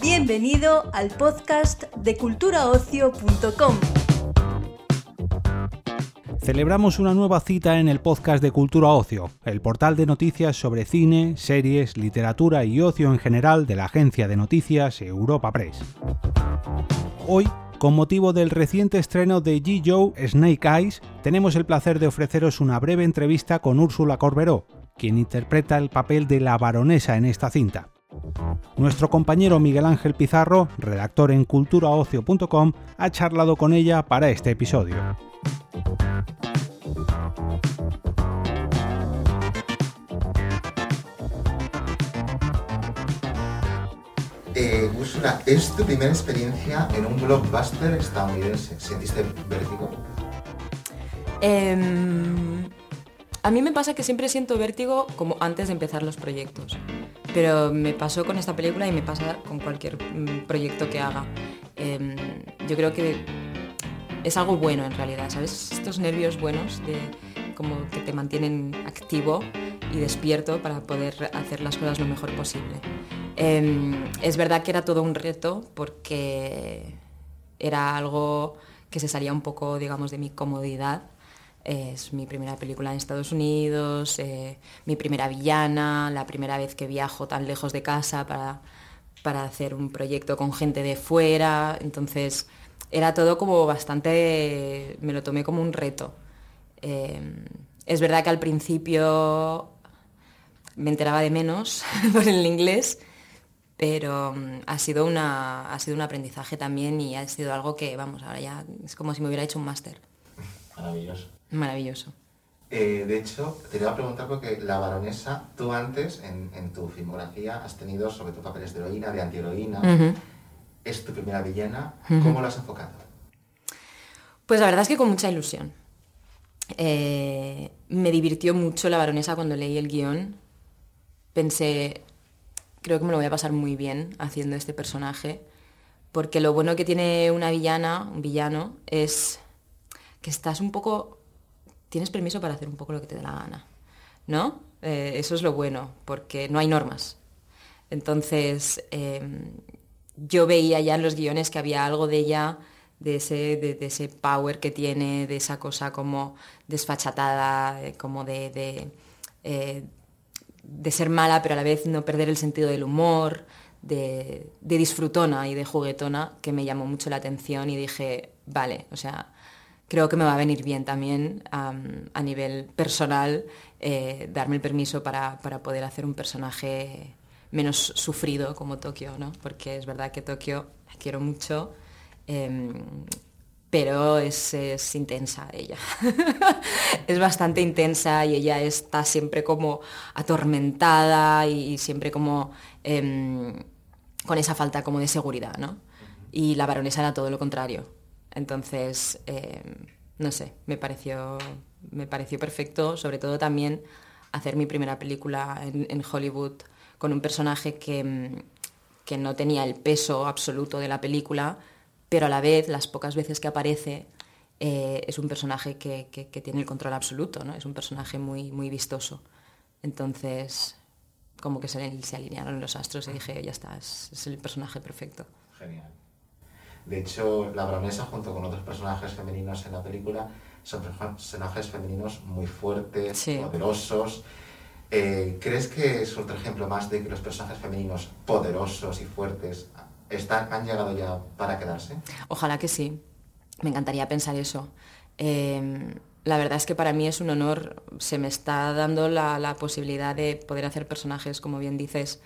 Bienvenido al podcast de culturaocio.com. Celebramos una nueva cita en el podcast de Cultura Ocio, el portal de noticias sobre cine, series, literatura y ocio en general de la agencia de noticias Europa Press. Hoy, con motivo del reciente estreno de G. Joe Snake Eyes, tenemos el placer de ofreceros una breve entrevista con Úrsula Corberó, quien interpreta el papel de la baronesa en esta cinta. Nuestro compañero Miguel Ángel Pizarro, redactor en culturaocio.com, ha charlado con ella para este episodio. ¿Es tu primera experiencia en un blockbuster estadounidense? ¿Sentiste vértigo? Em, a mí me pasa que siempre siento vértigo como antes de empezar los proyectos, pero me pasó con esta película y me pasa con cualquier mm, proyecto que haga. Em, yo creo que es algo bueno en realidad, ¿sabes? Estos nervios buenos de como que te mantienen activo y despierto para poder hacer las cosas lo mejor posible. Em, es verdad que era todo un reto porque era algo que se salía un poco, digamos, de mi comodidad. Es mi primera película en Estados Unidos, eh, mi primera villana, la primera vez que viajo tan lejos de casa para, para hacer un proyecto con gente de fuera. Entonces era todo como bastante, me lo tomé como un reto. Em, es verdad que al principio me enteraba de menos por el inglés, pero mm, ha sido, una, ha sido un aprendizaje también y ha sido algo que, vamos, ahora ya es como si me hubiera hecho un máster. Maravilloso. Maravilloso. Eh, de hecho, te iba a preguntar porque la baronesa, tú antes en, en tu filmografía has tenido sobre todo papeles de heroína, de antiheroína. Ujú. Es tu primera villana. Ujú. ¿Cómo lo has enfocado? Pues la verdad es que con mucha ilusión. Eh, me divirtió mucho la baronesa cuando leí el guion. Pensé, creo que me lo voy a pasar muy bien haciendo este personaje, porque lo bueno que tiene una villana, un villano, es que estás un poco, tienes permiso para hacer un poco lo que te dé la gana, ¿no? Eh, eso es lo bueno, porque no hay normas. Entonces, eh, yo veía ya en los guiones que había algo de ella, de ese, de, ese power que tiene, de esa cosa como desfachatada, eh, como de, de ser mala, pero a la vez no perder el sentido del humor, de, de disfrutona y de juguetona, que me llamó mucho la atención y dije, vale, o sea, creo que me va a venir bien también am, a nivel personal eh, darme el permiso para, para poder hacer un personaje menos sufrido como Tokio, ¿no? Porque es verdad que Tokio la quiero mucho, em, pero es, es intensa ella. es bastante intensa y ella está siempre como atormentada y siempre como em, con esa falta como de seguridad, ¿no? Y la baronesa era todo lo contrario. Entonces, em, no sé, me pareció, me pareció perfecto, sobre todo también hacer mi primera película en, en Hollywood con un personaje que, mm, que no tenía el peso absoluto de la película, pero a la vez, las pocas veces que aparece, eh, es un personaje que, que- que tiene el control absoluto, ¿no? Es un personaje muy, muy vistoso. Entonces, como que se, se alinearon los astros y dije, ya está, es, es el personaje perfecto. Genial. De hecho, la baronesa, junto con otros personajes femeninos en la película, son personajes femeninos muy fuertes, Sí. poderosos. Eh, ¿Crees que es otro ejemplo más de que los personajes femeninos poderosos y fuertes están, han llegado ya para quedarse? Ojalá que sí. Me encantaría pensar eso. Eh, la verdad es que para mí es un honor. Se me está dando la, la posibilidad de poder hacer personajes, como bien dices,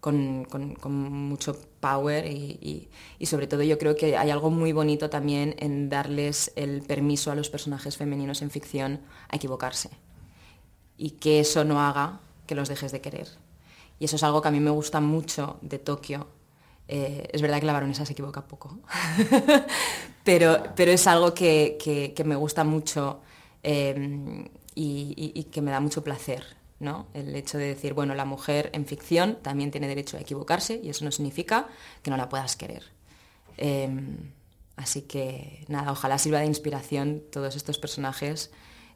con, con- mucho power y- y sobre todo yo creo que hay algo muy bonito también en darles el permiso a los personajes femeninos en ficción a equivocarse y que eso no haga que los dejes de querer. Y eso es algo que a mí me gusta mucho de Tokio. Eh, es verdad que la baronesa se equivoca poco, pero, pero es algo que, que- me gusta mucho eh, y, que me da mucho placer. ¿no? El hecho de decir, bueno, la mujer en ficción también tiene derecho a equivocarse y eso no significa que no la puedas querer. Eh, así que nada, ojalá sirva de inspiración todos estos personajes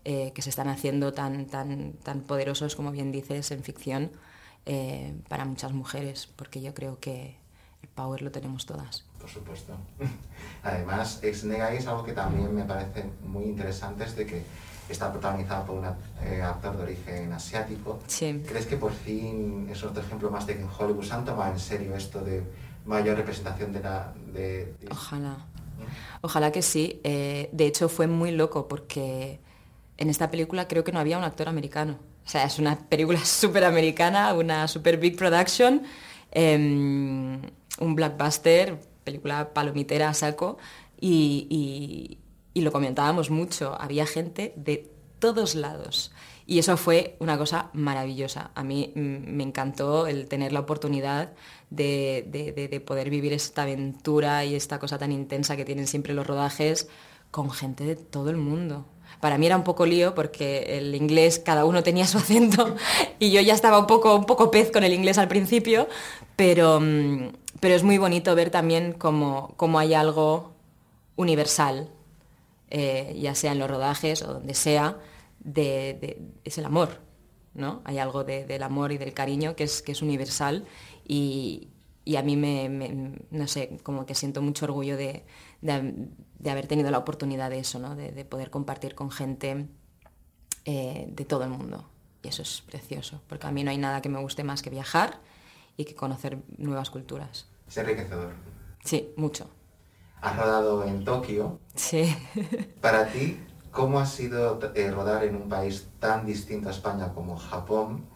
eh, que se están haciendo tan, tan, tan poderosos, como bien dices, en ficción eh, para muchas mujeres, porque yo creo que el power lo tenemos todas. Por supuesto. Además, Ex Negai es algo que también me parece muy interesante, es de que está protagonizada por un eh, actor de origen asiático. Sí. ¿Crees que por fin es otro ejemplo más de que en Hollywood se han tomado en serio esto de mayor representación de la... De, Ojalá. Ojalá que sí. Eh, de hecho, fue muy loco porque en esta película creo que no había un actor americano. O sea, es una película súper americana, una super big production, em, un blockbuster, película palomitera a saco, y, y lo comentábamos mucho. Había gente de todos lados. Y eso fue una cosa maravillosa. A mí mm, me encantó el tener la oportunidad de, de, de, poder vivir esta aventura y esta cosa tan intensa que tienen siempre los rodajes con gente de todo el mundo. Para mí era un poco lío porque el inglés cada uno tenía su acento y yo ya estaba un poco, un poco pez con el inglés al principio, pero, mm, pero es muy bonito ver también cómo, cómo hay algo universal, eh, ya sea en los rodajes o donde sea, es el amor, ¿no? Hay algo de, del amor y del cariño que es, que es universal y, y a mí me, me, no sé, como que siento mucho orgullo de, de haber tenido la oportunidad de eso, ¿no? de, poder compartir con gente eh, de todo el mundo. Y eso es precioso, porque a mí no hay nada que me guste más que viajar y que conocer nuevas culturas. Es enriquecedor. Sí, mucho. Has rodado en Tokio. Sí. Para ti, ¿cómo ha sido eh, rodar en un país tan distinto a España como Japón?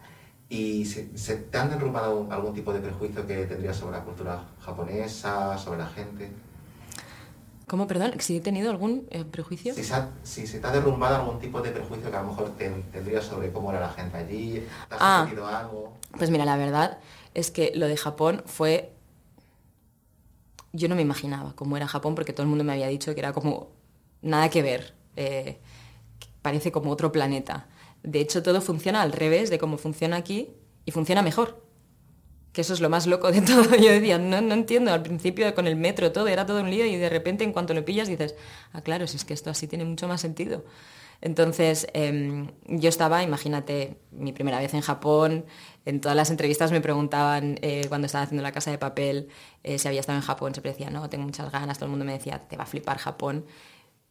¿Y se, se, te han derrumbado algún tipo de prejuicio que tendrías sobre la cultura japonesa, sobre la gente? ¿Cómo, perdón? ¿Si he tenido algún eh, prejuicio? Si se, ha, si se te ha derrumbado algún tipo de prejuicio que a lo mejor te, tendrías sobre cómo era la gente allí, ¿te has ah, sentido algo? Pues mira, la verdad es que lo de Japón fue... Yo no me imaginaba cómo era Japón porque todo el mundo me había dicho que era como nada que ver, eh, parece como otro planeta. De hecho, todo funciona al revés de cómo funciona aquí y funciona mejor que eso es lo más loco de todo. Yo decía, no, no entiendo, al principio con el metro todo, era todo un lío y de repente en cuanto lo pillas dices, ah, claro, si es que esto así tiene mucho más sentido. Entonces, eh, yo estaba, imagínate, mi primera vez en Japón, en todas las entrevistas me preguntaban eh, cuando estaba haciendo la casa de papel eh, si había estado en Japón, siempre decía, no, tengo muchas ganas, todo el mundo me decía, te va a flipar Japón.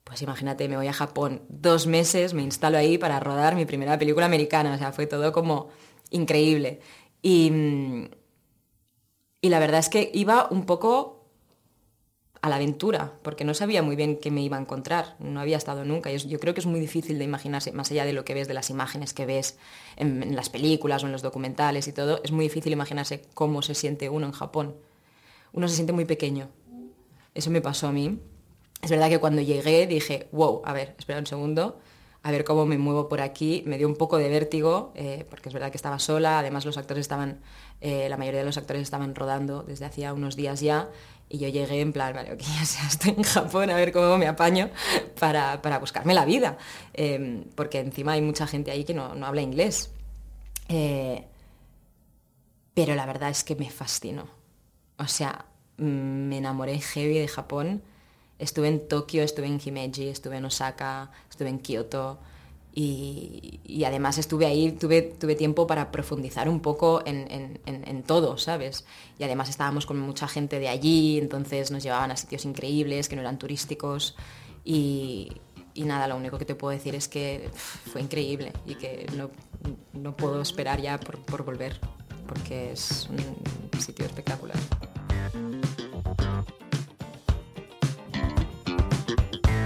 Pues imagínate, me voy a Japón dos meses, me instalo ahí para rodar mi primera película americana, o sea, fue todo como increíble. Y, mm, y la verdad es que iba un poco a la aventura, porque no sabía muy bien qué me iba a encontrar, no había estado nunca. Yo, yo creo que es muy difícil de imaginarse, más allá de lo que ves, de las imágenes que ves en, en, las películas o en los documentales y todo, es muy difícil imaginarse cómo se siente uno en Japón. Uno se siente muy pequeño. Eso me pasó a mí. Es verdad que cuando llegué dije, wow, a ver, espera un segundo, a ver cómo me muevo por aquí. Me dio un poco de vértigo, eh, porque es verdad que estaba sola, además los actores estaban, eh, la mayoría de los actores estaban rodando desde hacía unos días ya, y yo llegué en plan, vale, ok, ya sea, estoy en Japón, a ver cómo me apaño para, para buscarme la vida, eh, porque encima hay mucha gente ahí que no, no habla inglés. Eh, pero la verdad es que me fascinó. O sea, mm, me enamoré heavy de Japón Estuve en Tokio, estuve en Himeji, estuve en Osaka, estuve en Kioto y, además estuve ahí, tuve, tuve tiempo para profundizar un poco en, en, en, en, todo, ¿sabes? Y además estábamos con mucha gente de allí, entonces nos llevaban a sitios increíbles que no eran turísticos y, y nada, lo único que te puedo decir es que fue increíble y que no, no puedo esperar ya por, por volver porque es un sitio espectacular.